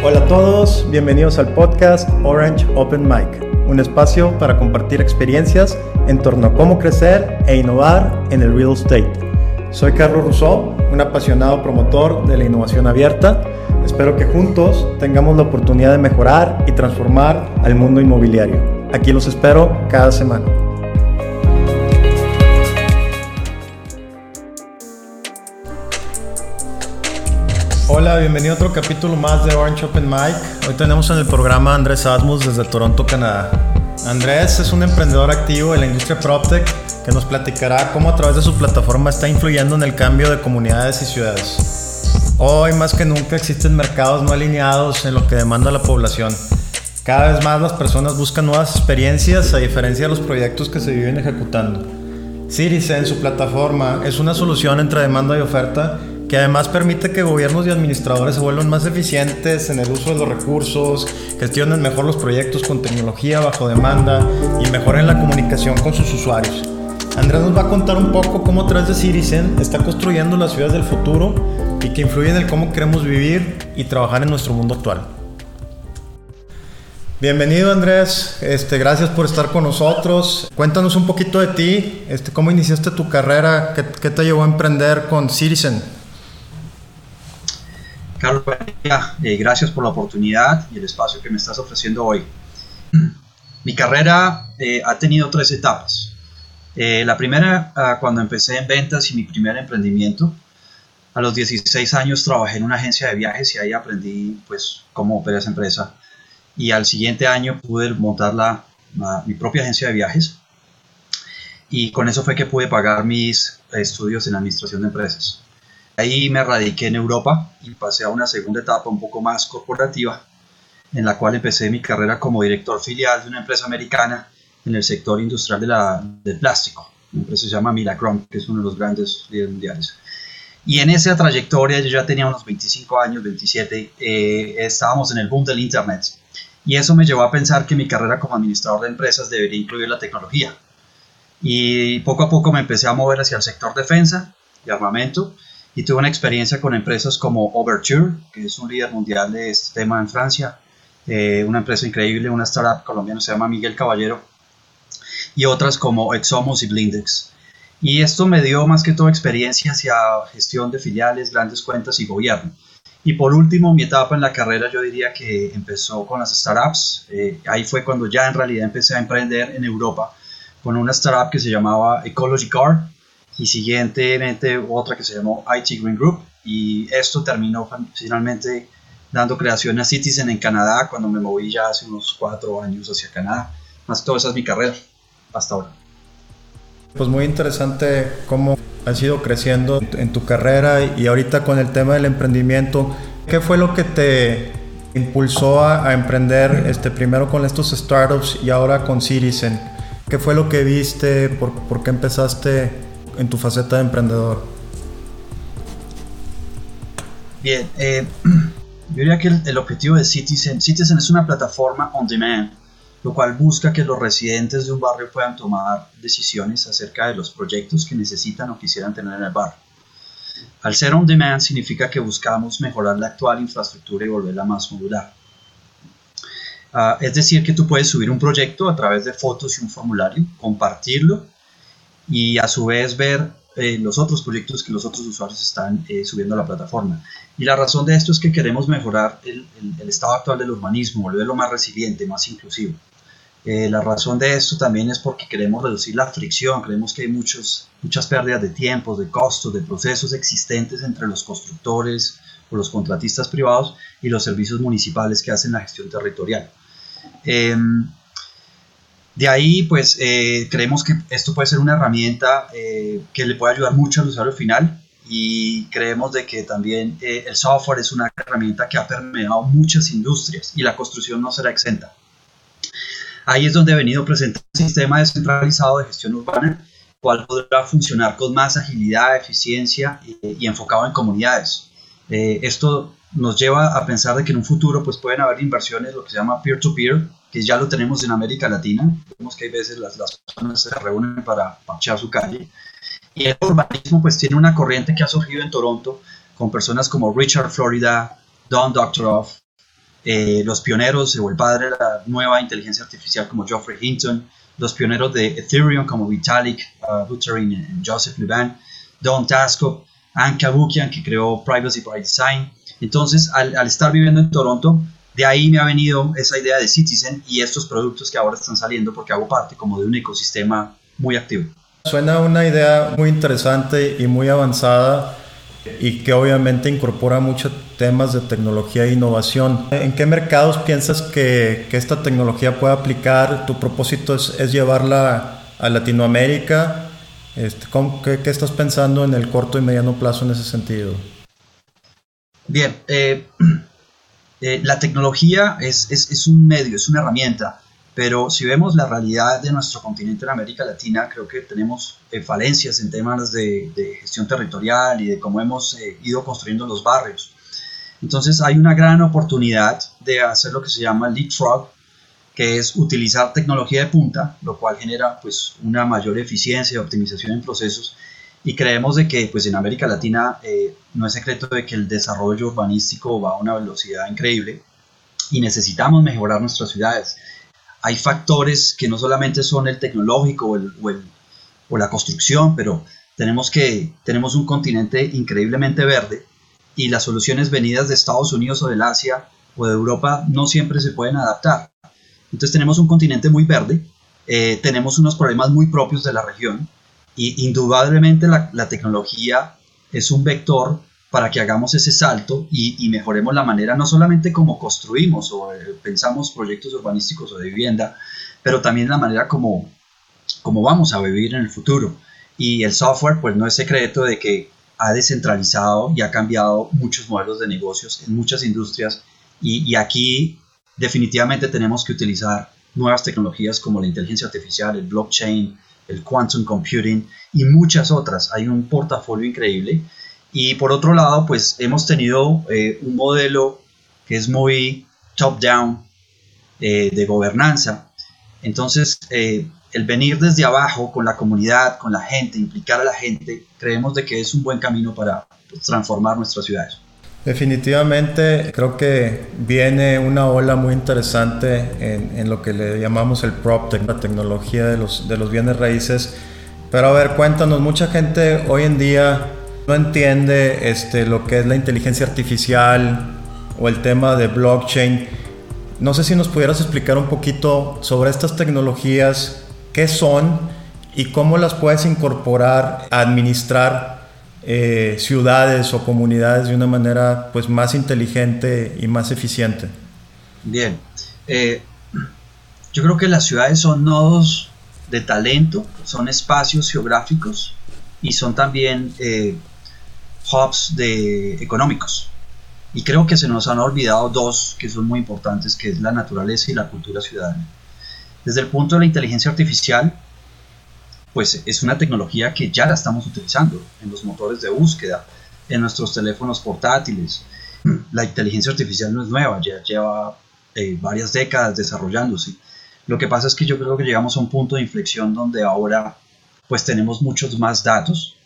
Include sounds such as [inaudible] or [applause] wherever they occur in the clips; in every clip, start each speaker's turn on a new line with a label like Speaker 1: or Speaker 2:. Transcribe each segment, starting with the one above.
Speaker 1: Hola a todos, bienvenidos al podcast Orange Open Mic, un espacio para compartir experiencias en torno a cómo crecer e innovar en el real estate. Soy Carlos Rousseau, un apasionado promotor de la innovación abierta. Espero que juntos tengamos la oportunidad de mejorar y transformar al mundo inmobiliario. Aquí los espero cada semana. Hola, bienvenido a otro capítulo más de Orange Open Mic. Hoy tenemos en el programa a Andrés Asmus desde Toronto, Canadá. Andrés es un emprendedor activo en la industria PropTech que nos platicará cómo a través de su plataforma está influyendo en el cambio de comunidades y ciudades. Hoy más que nunca existen mercados no alineados en lo que demanda la población. Cada vez más las personas buscan nuevas experiencias a diferencia de los proyectos que se viven ejecutando. Citizen, su plataforma, es una solución entre demanda y oferta que además permite que gobiernos y administradores se vuelvan más eficientes en el uso de los recursos, gestionen mejor los proyectos con tecnología bajo demanda y mejoren la comunicación con sus usuarios. Andrés nos va a contar un poco cómo tras de Citizen está construyendo las ciudades del futuro y que influye en el cómo queremos vivir y trabajar en nuestro mundo actual. Bienvenido Andrés, este, gracias por estar con nosotros. Cuéntanos un poquito de ti, este, cómo iniciaste tu carrera, qué, qué te llevó a emprender con Citizen.
Speaker 2: Carlos, eh, gracias por la oportunidad y el espacio que me estás ofreciendo hoy. [clears throat] Mi carrera eh, ha tenido tres etapas. Eh, la primera, ah, cuando empecé en ventas y mi primer emprendimiento. A los 16 años trabajé en una agencia de viajes y ahí aprendí pues, cómo opera esa empresa. Y al siguiente año pude montar la, mi propia agencia de viajes. Y con eso fue que pude pagar mis estudios en administración de empresas. Ahí me radiqué en Europa y pasé a una segunda etapa un poco más corporativa, en la cual empecé mi carrera como director filial de una empresa americana en el sector industrial de la, del plástico. Una empresa se llama Milacron, que es uno de los grandes líderes mundiales. Y en esa trayectoria, yo ya tenía unos 25 años, 27, eh, estábamos en el boom del Internet. Y eso me llevó a pensar que mi carrera como administrador de empresas debería incluir la tecnología. Y poco a poco me empecé a mover hacia el sector defensa y armamento y tuve una experiencia con empresas como Overture, que es un líder mundial de este tema en Francia, eh, una empresa increíble, una startup colombiana se llama Miguel Caballero, y otras como Exomos y Blindex. Y esto me dio más que todo experiencia hacia gestión de filiales, grandes cuentas y gobierno. Y por último, mi etapa en la carrera yo diría que empezó con las startups. Eh, ahí fue cuando ya en realidad empecé a emprender en Europa con una startup que se llamaba Ecology Car, y siguientemente otra que se llamó IT Green Group y esto terminó finalmente dando creación a Citizen en Canadá cuando me moví ya hace unos cuatro años hacia Canadá. Más que todo esa es mi carrera hasta ahora.
Speaker 1: Pues muy interesante cómo has ido creciendo en tu carrera y ahorita con el tema del emprendimiento. ¿Qué fue lo que te impulsó a, emprender este, primero con estos startups y ahora con Citizen? ¿Qué fue lo que viste? ¿Por, por qué empezaste en tu faceta de emprendedor?
Speaker 2: Bien, eh, [clears throat] yo diría que el, objetivo de Citizen, Citizen es una plataforma on demand, lo cual busca que los residentes de un barrio puedan tomar decisiones acerca de los proyectos que necesitan o quisieran tener en el barrio. Al ser on demand significa que buscamos mejorar la actual infraestructura y volverla más modular. Ah, es decir, que tú puedes subir un proyecto a través de fotos y un formulario, compartirlo y a su vez ver eh, los otros proyectos que los otros usuarios están eh, subiendo a la plataforma. Y la razón de esto es que queremos mejorar el, el, estado actual del urbanismo, volverlo más resiliente, más inclusivo. Eh, la razón de esto también es porque queremos reducir la fricción, creemos que hay muchos, muchas pérdidas de tiempo, de costos, de procesos existentes entre los constructores o los contratistas privados y los servicios municipales que hacen la gestión territorial. De ahí, pues eh, creemos que esto puede ser una herramienta eh, que le puede ayudar mucho al usuario final y creemos de que también eh, el software es una herramienta que ha permeado muchas industrias y la construcción no será exenta. Ahí es donde he venido presentando un sistema descentralizado de gestión urbana, cual podrá funcionar con más agilidad, eficiencia y, enfocado en comunidades. esto nos lleva a pensar de que en un futuro pues pueden haber inversiones, lo que se llama peer-to-peer, que ya lo tenemos en América Latina. Vemos que hay veces las, las personas se reúnen para parchear su calle. Y el urbanismo pues tiene una corriente que ha surgido en Toronto con personas como Richard Florida, Don Doctorow, eh, los pioneros o el padre de la nueva inteligencia artificial como Geoffrey Hinton, los pioneros de Ethereum como Vitalik uh, Buterin y Joseph Levan, Don Tasco, Anne Kabukian que creó Privacy by Design. Entonces, al, al estar viviendo en Toronto, de ahí me ha venido esa idea de Citizen y estos productos que ahora están saliendo porque hago parte como de un ecosistema muy activo.
Speaker 1: Suena una idea muy interesante y muy avanzada y que obviamente incorpora muchos temas de tecnología e innovación. ¿En qué mercados piensas que, que esta tecnología puede aplicar? ¿Tu propósito es, es llevarla a Latinoamérica? Este, qué, qué, estás pensando en el corto y mediano plazo en ese sentido?
Speaker 2: Bien, eh, [clears throat] eh, la tecnología es, es, es, un medio, es una herramienta, pero si vemos la realidad de nuestro continente en América Latina, creo que tenemos eh, falencias en temas de, de, gestión territorial y de cómo hemos eh, ido construyendo los barrios. Entonces hay una gran oportunidad de hacer lo que se llama leapfrog, que es utilizar tecnología de punta, lo cual genera pues una mayor eficiencia y optimización en procesos y creemos de que pues en América Latina eh, no es secreto de que el desarrollo urbanístico va a una velocidad increíble y necesitamos mejorar nuestras ciudades. Hay factores que no solamente son el tecnológico o, el, o, la construcción, pero tenemos que tenemos un continente increíblemente verde y las soluciones venidas de Estados Unidos o del Asia o de Europa no siempre se pueden adaptar. Entonces tenemos un continente muy verde, eh, tenemos unos problemas muy propios de la región y indudablemente la, la, tecnología es un vector para que hagamos ese salto y, y, mejoremos la manera, no solamente como construimos o eh, pensamos proyectos urbanísticos o de vivienda, pero también la manera como, como vamos a vivir en el futuro. Y el software, pues no es secreto de que ha descentralizado y ha cambiado muchos modelos de negocios en muchas industrias y, y aquí definitivamente tenemos que utilizar nuevas tecnologías como la inteligencia artificial, el blockchain, el quantum computing y muchas otras. Hay un portafolio increíble. Y por otro lado, pues hemos tenido eh, un modelo que es muy top-down eh, de gobernanza. Entonces, eh, el venir desde abajo con la comunidad, con la gente, implicar a la gente, creemos de que es un buen camino para pues, transformar nuestras ciudades.
Speaker 1: Definitivamente creo que viene una ola muy interesante en, lo que le llamamos el PropTech, la tecnología de los, de los bienes raíces. Pero a ver, cuéntanos, mucha gente hoy en día no entiende este, lo que es la inteligencia artificial o el tema de blockchain. No sé si nos pudieras explicar un poquito sobre estas tecnologías, qué son y cómo las puedes incorporar a administrar eh, ciudades o comunidades de una manera pues más inteligente y más eficiente.
Speaker 2: Bien, eh, yo creo que las ciudades son nodos de talento, son espacios geográficos y son también eh, hubs de, económicos. Y creo que se nos han olvidado dos que son muy importantes, que es la naturaleza y la cultura ciudadana. Desde el punto de la inteligencia artificial, pues es una tecnología que ya la estamos utilizando en los motores de búsqueda, en nuestros teléfonos portátiles. La inteligencia artificial no es nueva, ya lleva eh, varias décadas desarrollándose. Lo que pasa es que yo creo que llegamos a un punto de inflexión donde ahora pues tenemos muchos más datos,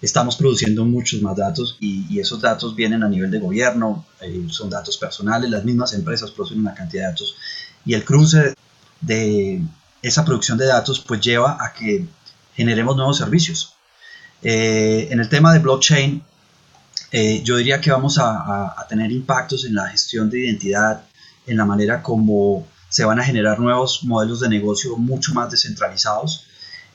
Speaker 2: estamos produciendo muchos más datos y, y esos datos vienen a nivel de gobierno, eh, son datos personales, las mismas empresas producen una cantidad de datos y el cruce de esa producción de datos pues lleva a que generemos nuevos servicios. Eh, en el tema de blockchain, eh, yo diría que vamos a, a, a, tener impactos en la gestión de identidad, en la manera como se van a generar nuevos modelos de negocio mucho más descentralizados,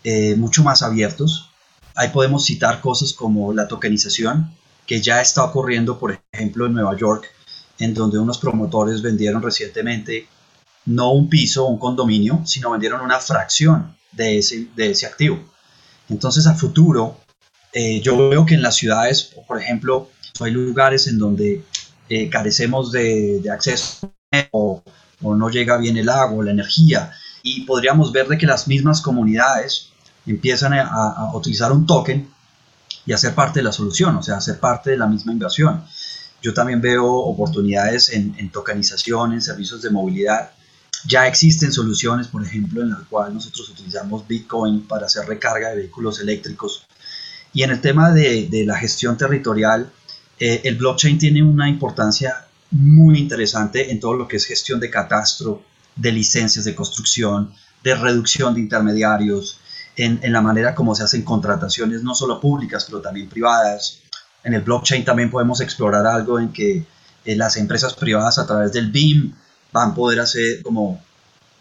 Speaker 2: eh, mucho más abiertos. Ahí podemos citar cosas como la tokenización, que ya está ocurriendo, por ejemplo, en Nueva York, en donde unos promotores vendieron recientemente no un piso o un condominio, sino vendieron una fracción de ese, de ese activo. Entonces, a futuro, eh, yo veo que en las ciudades, por ejemplo, hay lugares en donde eh, carecemos de, de acceso o, o, no llega bien el agua, la energía, y podríamos ver de que las mismas comunidades empiezan a, utilizar un token y a ser parte de la solución, o sea, a ser parte de la misma inversión. Yo también veo oportunidades en tokenización, en servicios de movilidad, ya existen soluciones, por ejemplo, en las cuales nosotros utilizamos Bitcoin para hacer recarga de vehículos eléctricos. Y en el tema de, de la gestión territorial, eh, el blockchain tiene una importancia muy interesante en todo lo que es gestión de catastro, de licencias de construcción, de reducción de intermediarios, en, la manera como se hacen contrataciones, no solo públicas, pero también privadas. En el blockchain también podemos explorar algo en que eh, las empresas privadas a través del BIM van a poder hacer como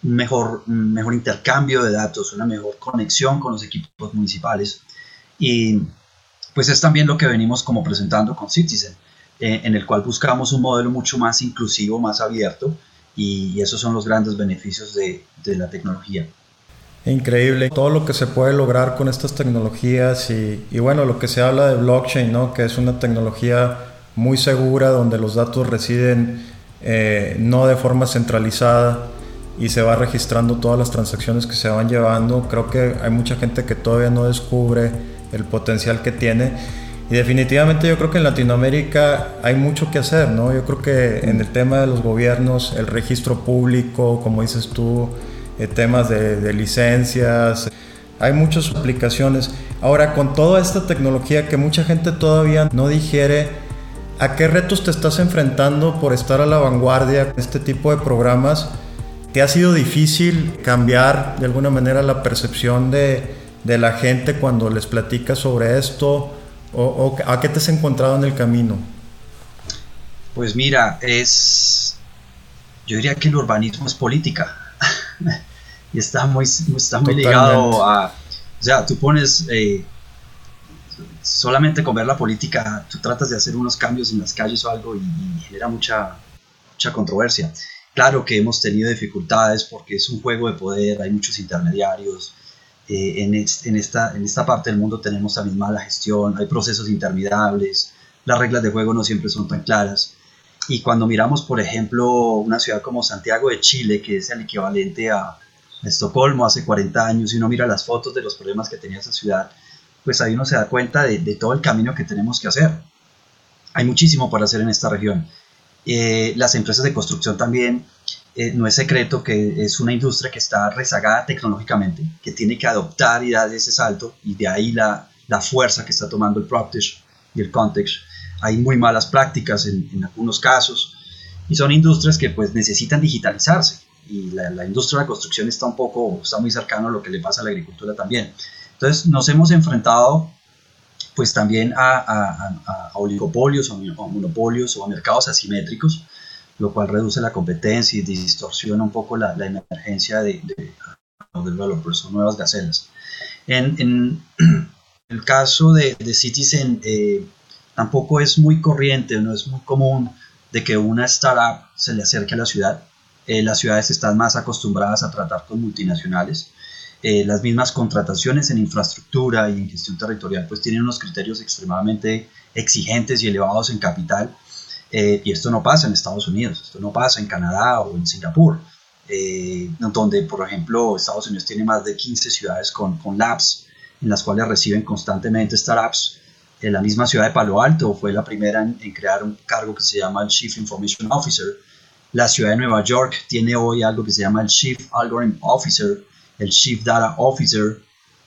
Speaker 2: un mejor, mejor intercambio de datos, una mejor conexión con los equipos municipales. Y pues es también lo que venimos como presentando con Citizen, eh, en el cual buscamos un modelo mucho más inclusivo, más abierto, y, esos son los grandes beneficios de, de, la tecnología.
Speaker 1: Increíble, todo lo que se puede lograr con estas tecnologías y, y bueno, lo que se habla de blockchain, ¿no? que es una tecnología muy segura donde los datos residen eh, no de forma centralizada y se va registrando todas las transacciones que se van llevando. Creo que hay mucha gente que todavía no descubre el potencial que tiene. Y definitivamente yo creo que en Latinoamérica hay mucho que hacer, ¿no? Yo creo que en el tema de los gobiernos, el registro público, como dices tú, eh, temas de, de licencias, hay muchas aplicaciones. Ahora, con toda esta tecnología que mucha gente todavía no digiere, ¿A qué retos te estás enfrentando por estar a la vanguardia en este tipo de programas? ¿Te ha sido difícil cambiar de alguna manera la percepción de, la gente cuando les platicas sobre esto? O, a qué te has encontrado en el camino?
Speaker 2: Pues mira, es. Yo diría que el urbanismo es política. [laughs] y está muy, está muy ligado a. O sea, tú pones eh, solamente con ver la política, tú tratas de hacer unos cambios en las calles o algo y, genera mucha, mucha controversia. Claro que hemos tenido dificultades porque es un juego de poder, hay muchos intermediarios. Eh, en, esta, en esta parte del mundo tenemos también mala gestión, hay procesos interminables, las reglas de juego no siempre son tan claras. Y cuando miramos, por ejemplo, una ciudad como Santiago de Chile, que es el equivalente a Estocolmo hace 40 años, y uno mira las fotos de los problemas que tenía esa ciudad, pues ahí uno se da cuenta de, todo el camino que tenemos que hacer. Hay muchísimo para hacer en esta región. Eh, las empresas de construcción también, eh, no es secreto que es una industria que está rezagada tecnológicamente, que tiene que adoptar y dar ese salto, y de ahí la, la fuerza que está tomando el Practice y el Context. Hay muy malas prácticas en, algunos casos, y son industrias que pues necesitan digitalizarse, y la, la industria de la construcción está un poco, está muy cercano a lo que le pasa a la agricultura también. Entonces nos hemos enfrentado pues también a, oligopolios o a monopolios o a mercados asimétricos, lo cual reduce la competencia y distorsiona un poco la, emergencia de, los developers o nuevas gacelas. En, [clears throat] el caso de, Citizen, eh, tampoco es muy corriente, no es muy común de que una startup se le acerque a la ciudad. Eh, las ciudades están más acostumbradas a tratar con multinacionales eh, las mismas contrataciones en infraestructura y en gestión territorial pues tienen unos criterios extremadamente exigentes y elevados en capital eh, y esto no pasa en Estados Unidos, esto no pasa en Canadá o en Singapur, eh, donde por ejemplo Estados Unidos tiene más de 15 ciudades con, con labs en las cuales reciben constantemente startups. En la misma ciudad de Palo Alto fue la primera en, en crear un cargo que se llama el Chief Information Officer. La ciudad de Nueva York tiene hoy algo que se llama el Chief Algorithm Officer, el Chief Data Officer.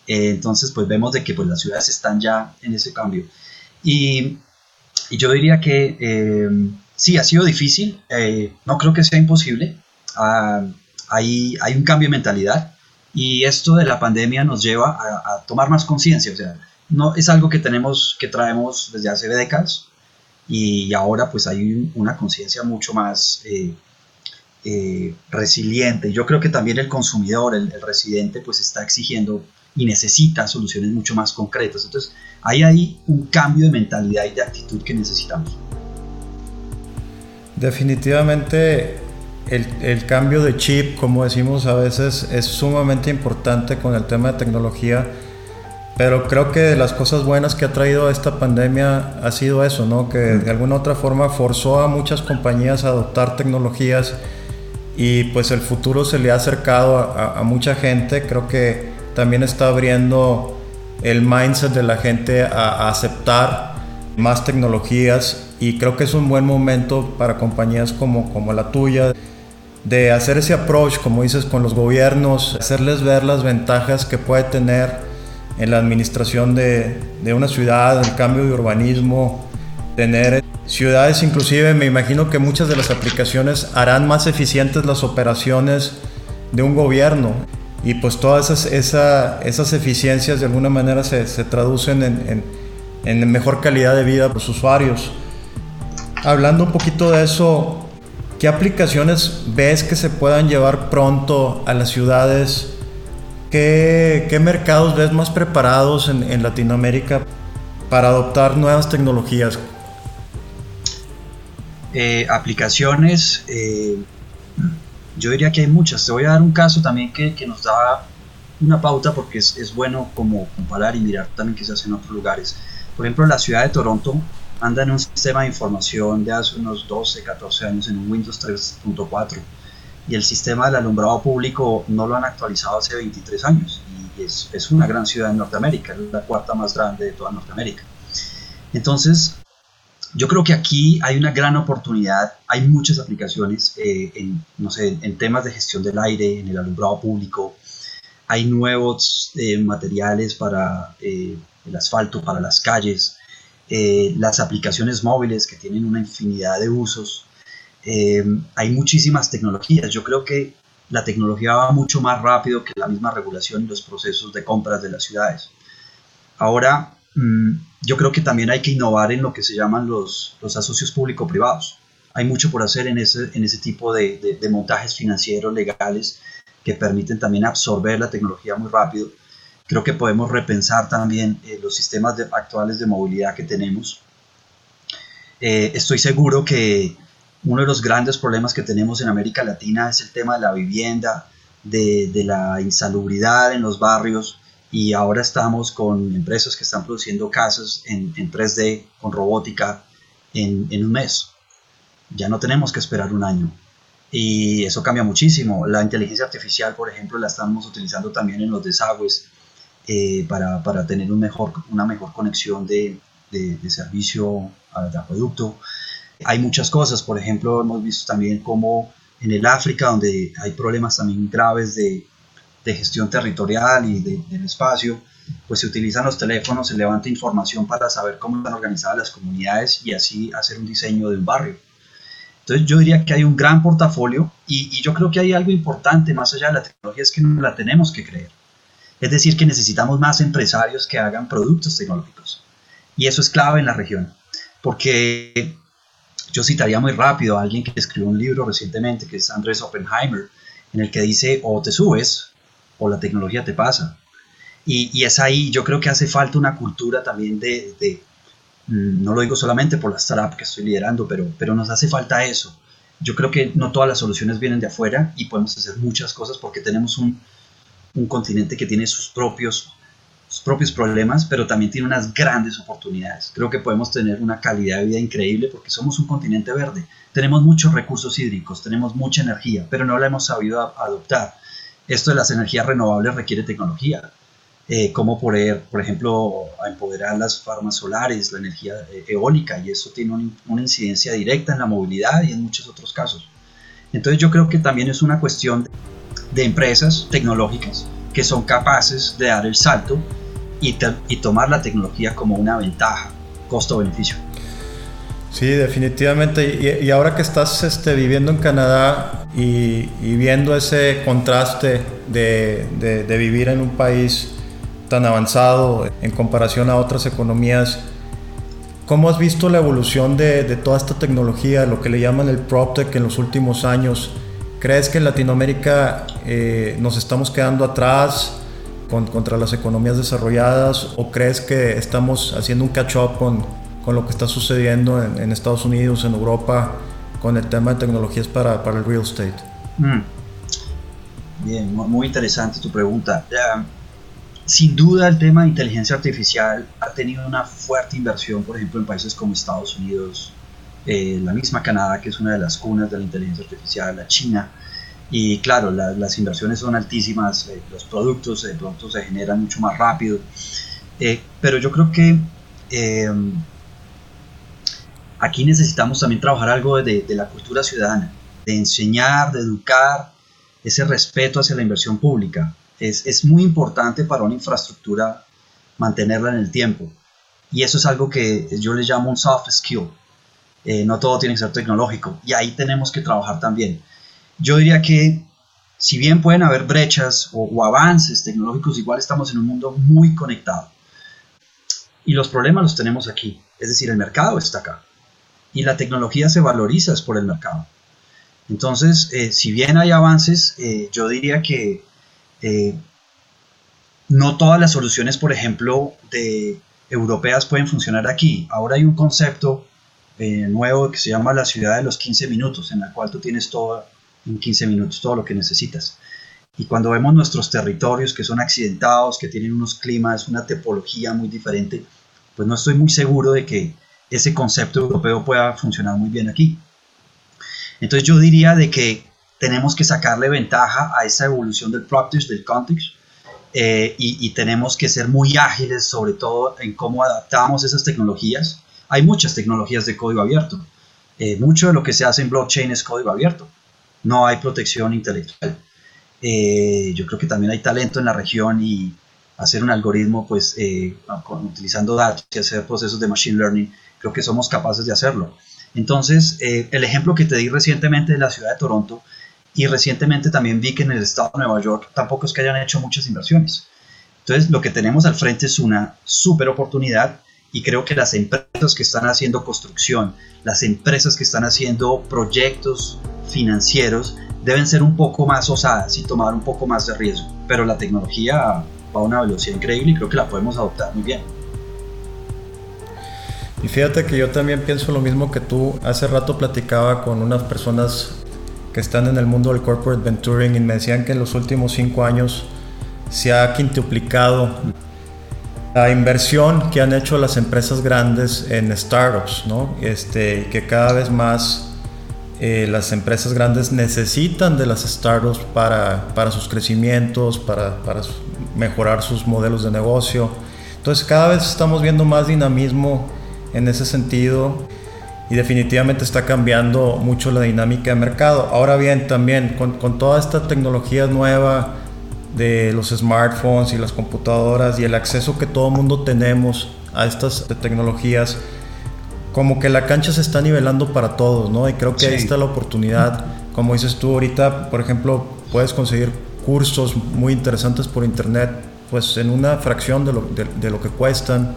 Speaker 2: Eh, entonces, pues vemos de que pues, las ciudades están ya en ese cambio. Y, yo diría que eh, sí, ha sido difícil. Eh, no creo que sea imposible. Ah, hay, hay un cambio de mentalidad y esto de la pandemia nos lleva a, tomar más conciencia. O sea, no es algo que tenemos, que traemos desde hace décadas y ahora pues hay una conciencia mucho más eh, resiliente. Yo creo que también el consumidor, el, residente, pues está exigiendo y necesita soluciones mucho más concretas. Entonces, hay ahí un cambio de mentalidad y de actitud que necesitamos.
Speaker 1: Definitivamente el, el, cambio de chip, como decimos a veces, es sumamente importante con el tema de tecnología, pero creo que de las cosas buenas que ha traído esta pandemia ha sido eso, ¿no? que de alguna otra forma forzó a muchas compañías a adoptar tecnologías y pues el futuro se le ha acercado a, mucha gente, creo que también está abriendo el mindset de la gente a, aceptar más tecnologías. Y creo que es un buen momento para compañías como, como la tuya de hacer ese approach, como dices, con los gobiernos, hacerles ver las ventajas que puede tener en la administración de, de una ciudad, el cambio de urbanismo, tener ciudades, inclusive me imagino que muchas de las aplicaciones harán más eficientes las operaciones de un gobierno y pues todas esas, esas eficiencias de alguna manera se, traducen en, en, mejor calidad de vida para los usuarios. Hablando un poquito de eso, ¿qué aplicaciones ves que se puedan llevar pronto a las ciudades? ¿Qué, qué mercados ves más preparados en, en Latinoamérica para adoptar nuevas tecnologías?
Speaker 2: Eh, aplicaciones, eh, yo diría que hay muchas. Te voy a dar un caso también que, que nos da una pauta porque es, es, bueno como comparar y mirar también qué se hace en otros lugares. Por ejemplo, la ciudad de Toronto anda en un sistema de información de hace unos 12, 14 años en un Windows 3.4 y el sistema del alumbrado público no lo han actualizado hace 23 años y es, es una gran ciudad en Norteamérica, es la cuarta más grande de toda Norteamérica. Entonces, yo creo que aquí hay una gran oportunidad, hay muchas aplicaciones eh, en, no sé, en temas de gestión del aire, en el alumbrado público, hay nuevos eh, materiales para eh, el asfalto, para las calles, las aplicaciones móviles que tienen una infinidad de usos, hay muchísimas tecnologías, yo creo que la tecnología va mucho más rápido que la misma regulación y los procesos de compras de las ciudades. Ahora, yo creo que también hay que innovar en lo que se llaman los, los asocios público-privados. Hay mucho por hacer en ese, en ese tipo de, de, montajes financieros legales que permiten también absorber la tecnología muy rápido. Creo que podemos repensar también eh, los sistemas actuales de movilidad que tenemos. Eh, estoy seguro que uno de los grandes problemas que tenemos en América Latina es el tema de la vivienda, de, de la insalubridad en los barrios, y ahora estamos con empresas que están produciendo casas en, en 3D con robótica en, en, un mes. Ya no tenemos que esperar un año. Y eso cambia muchísimo. La inteligencia artificial, por ejemplo, la estamos utilizando también en los desagües eh, para, para, tener un mejor, una mejor conexión de, de, de servicio al acueducto. Hay muchas cosas, por ejemplo, hemos visto también como en el África, donde hay problemas también graves de, de gestión territorial y del espacio, pues se utilizan los teléfonos, se levanta información para saber cómo están organizadas las comunidades y así hacer un diseño de un barrio. Entonces yo diría que hay un gran portafolio y, yo creo que hay algo importante más allá de la tecnología, es que no la tenemos que creer. Es decir, que necesitamos más empresarios que hagan productos tecnológicos. Y eso es clave en la región, porque yo citaría muy rápido a alguien que escribió un libro recientemente, que es Andrés Oppenheimer, en el que dice, o te subes o la tecnología te pasa. Y, y, es ahí, yo creo que hace falta una cultura también de, de, mm, no lo digo solamente por la startup que estoy liderando, pero, pero nos hace falta eso. Yo creo que no todas las soluciones vienen de afuera y podemos hacer muchas cosas porque tenemos un, un continente que tiene sus propios, sus propios problemas, pero también tiene unas grandes oportunidades. Creo que podemos tener una calidad de vida increíble porque somos un continente verde. Tenemos muchos recursos hídricos, tenemos mucha energía, pero no la hemos sabido adoptar esto de las energías renovables requiere tecnología, eh, como poder, por ejemplo, empoderar las farmas solares, la energía eh, eólica, y eso tiene una incidencia directa en la movilidad y en muchos otros casos. Entonces yo creo que también es una cuestión de empresas tecnológicas que son capaces de dar el salto y, y tomar la tecnología como una ventaja, costo-beneficio.
Speaker 1: Sí, definitivamente. Y, ahora que estás este, viviendo en Canadá y, viendo ese contraste de, vivir en un país tan avanzado en comparación a otras economías, ¿cómo has visto la evolución de, toda esta tecnología, lo que le llaman el PropTech en los últimos años? ¿Crees que en Latinoamérica eh, nos estamos quedando atrás con, contra las economías desarrolladas o crees que estamos haciendo un catch-up con con lo que está sucediendo en, Estados Unidos, en Europa, con el tema de tecnologías para, para el real estate. Mm.
Speaker 2: Bien, muy interesante tu pregunta. sin duda el tema de inteligencia artificial ha tenido una fuerte inversión, por ejemplo, en países como Estados Unidos, eh, la misma Canadá, que es una de las cunas de la inteligencia artificial, la China. Y claro, las inversiones son altísimas, eh, los productos de pronto se generan mucho más rápido. Eh, pero yo creo que aquí necesitamos también trabajar algo de, la cultura ciudadana, de enseñar, de educar, ese respeto hacia la inversión pública. Es, muy importante para una infraestructura mantenerla en el tiempo. Y eso es algo que yo le llamo un soft skill. Eh, no todo tiene que ser tecnológico. Y ahí tenemos que trabajar también. Yo diría que si bien pueden haber brechas o, avances tecnológicos, igual estamos en un mundo muy conectado. Y los problemas los tenemos aquí. Es decir, el mercado está acá. Y la tecnología se valoriza es por el mercado. Entonces, eh, si bien hay avances, eh, yo diría que eh, no todas las soluciones, por ejemplo, de europeas pueden funcionar aquí. Ahora hay un concepto nuevo que se llama la ciudad de los 15 minutos, en la cual tú tienes todo en 15 minutos, todo lo que necesitas. Y cuando vemos nuestros territorios que son accidentados, que tienen unos climas, una topología muy diferente, pues no estoy muy seguro de que ese concepto europeo pueda funcionar muy bien aquí. Entonces yo diría de que tenemos que sacarle ventaja a esa evolución del practice, del context, eh, y, tenemos que ser muy ágiles sobre todo en cómo adaptamos esas tecnologías. Hay muchas tecnologías de código abierto. Eh, mucho de lo que se hace en blockchain es código abierto. No hay protección intelectual. Eh, yo creo que también hay talento en la región y hacer un algoritmo pues utilizando datos y hacer procesos de machine learning, creo que somos capaces de hacerlo. Entonces, eh, el ejemplo que te di recientemente de la ciudad de Toronto y recientemente también vi que en el estado de Nueva York tampoco es que hayan hecho muchas inversiones. Entonces, lo que tenemos al frente es una súper oportunidad y creo que las empresas que están haciendo construcción, las empresas que están haciendo proyectos financieros, deben ser un poco más osadas y tomar un poco más de riesgo. Pero la tecnología va a una velocidad increíble y creo que la podemos adoptar muy bien.
Speaker 1: Y fíjate que yo también pienso lo mismo que tú. Hace rato platicaba con unas personas que están en el mundo del corporate venturing y me decían que en los últimos cinco años se ha quintuplicado la inversión que han hecho las empresas grandes en startups, ¿no? Este, que cada vez más eh, las empresas grandes necesitan de las startups para, para sus crecimientos, para, para mejorar sus modelos de negocio. Entonces cada vez estamos viendo más dinamismo en ese sentido y definitivamente está cambiando mucho la dinámica de mercado. Ahora bien, también con, con, toda esta tecnología nueva de los smartphones y las computadoras y el acceso que todo mundo tenemos a estas tecnologías, como que la cancha se está nivelando para todos, ¿no? Y creo que ahí está la oportunidad. Como dices tú ahorita, por ejemplo, puedes conseguir cursos muy interesantes por internet, pues en una fracción de lo, de lo que cuestan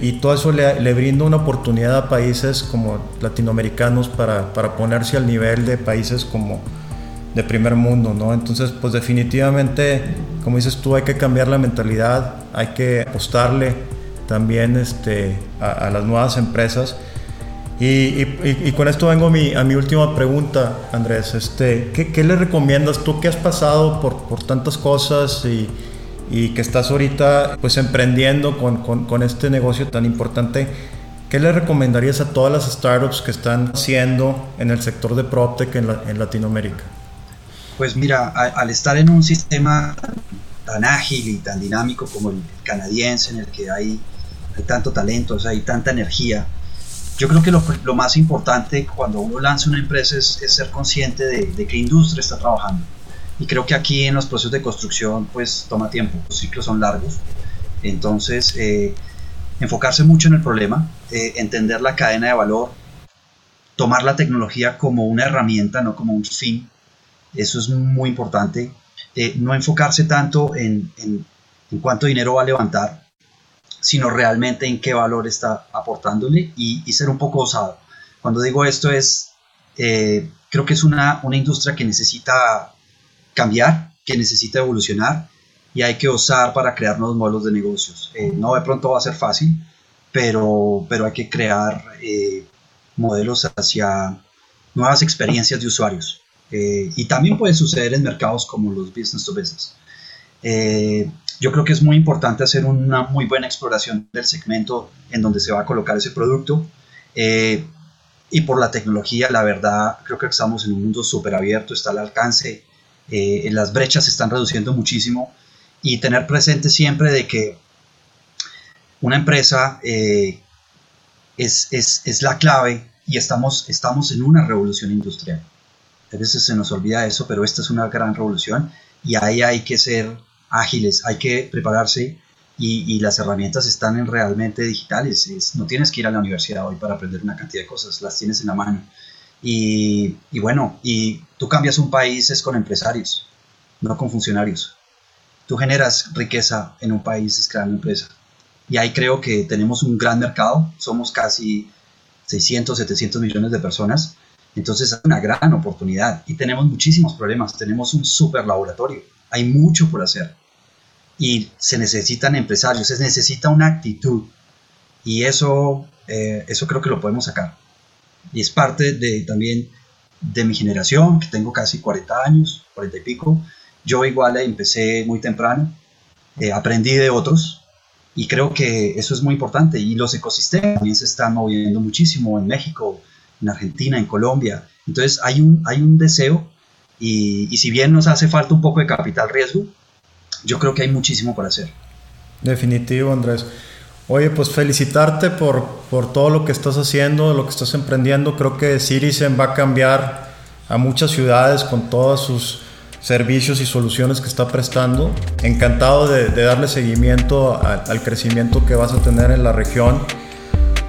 Speaker 1: y todo eso le, brinda una oportunidad a países como latinoamericanos para, para, ponerse al nivel de países como de primer mundo, ¿no? Entonces, pues definitivamente, como dices tú, hay que cambiar la mentalidad, hay que apostarle también este, a, las nuevas empresas. Y, y, y, con esto vengo a mi, a mi última pregunta, Andrés. Este, ¿qué, ¿Qué le recomiendas tú que has pasado por, por tantas cosas y, y que estás ahorita pues emprendiendo con, con, este negocio tan importante, ¿qué le recomendarías a todas las startups que están haciendo en el sector de PropTech en, en Latinoamérica?
Speaker 2: Pues mira, al estar en un sistema tan ágil y tan dinámico como el canadiense, en el que hay, hay tanto talento, o sea, hay tanta energía, yo creo que lo, lo, más importante cuando uno lanza una empresa es, ser consciente de qué industria está trabajando y creo que aquí en los procesos de construcción pues toma tiempo, los ciclos son largos. Entonces, eh, enfocarse mucho en el problema, eh, entender la cadena de valor, tomar la tecnología como una herramienta, no como un fin. Eso es muy importante. Eh, no enfocarse tanto en, en, cuánto dinero va a levantar, sino realmente en qué valor está aportándole y, y ser un poco osado. Cuando digo esto es, creo que es una, una industria que necesita cambiar, que necesita evolucionar y hay que osar para crear nuevos modelos de negocios. Eh, no de pronto va a ser fácil, pero, pero hay que crear eh, modelos hacia nuevas experiencias de usuarios. Eh, y también puede suceder en mercados como los business to business. yo creo que es muy importante hacer una muy buena exploración del segmento en donde se va a colocar ese producto. y por la tecnología, la verdad, creo que estamos en un mundo súper abierto, está al alcance eh, las brechas se están reduciendo muchísimo y tener presente siempre de que una empresa eh, es, es, es, la clave y estamos, estamos en una revolución industrial. A veces se nos olvida eso, pero esta es una gran revolución y ahí hay que ser ágiles, hay que prepararse y, las herramientas están en realmente digitales. no tienes que ir a la universidad hoy para aprender una cantidad de cosas, las tienes en la mano. Y, bueno, y tú cambias un país es con empresarios, no con funcionarios. Tú generas riqueza en un país es creando empresa. Y ahí creo que tenemos un gran mercado, somos casi 600, 700 millones de personas, entonces es una gran oportunidad y tenemos muchísimos problemas, tenemos un super laboratorio, hay mucho por hacer y se necesitan empresarios, se necesita una actitud y eso, eh, eso creo que lo podemos sacar. Y es parte de, también de mi generación, que tengo casi 40 años, 40 y pico. Yo igual empecé muy temprano, eh, aprendí de otros y creo que eso es muy importante. Y los ecosistemas también se están moviendo muchísimo en México, en Argentina, en Colombia. Entonces hay un, hay un deseo y, y si bien nos hace falta un poco de capital riesgo, yo creo que hay muchísimo por hacer.
Speaker 1: Definitivo, Andrés. Oye, pues felicitarte por, por todo lo que estás haciendo, lo que estás emprendiendo. Creo que Citizen va a cambiar a muchas ciudades con todos sus servicios y soluciones que está prestando. Encantado de, darle seguimiento al, crecimiento que vas a tener en la región.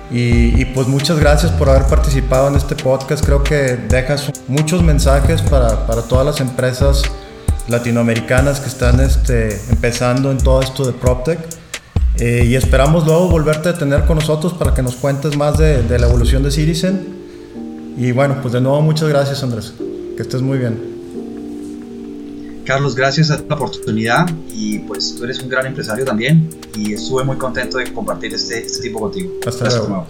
Speaker 1: Y, pues muchas gracias por haber participado en este podcast. Creo que dejas muchos mensajes para, para todas las empresas latinoamericanas que están este, empezando en todo esto de PropTech. Eh, y esperamos luego volverte a tener con nosotros para que nos cuentes más de, de, la evolución de Citizen. Y bueno, pues de nuevo muchas gracias Andrés, que estés muy bien.
Speaker 2: Carlos, gracias a la oportunidad y pues tú eres un gran empresario también y estuve muy contento de compartir este, este tiempo contigo.
Speaker 1: Hasta luego.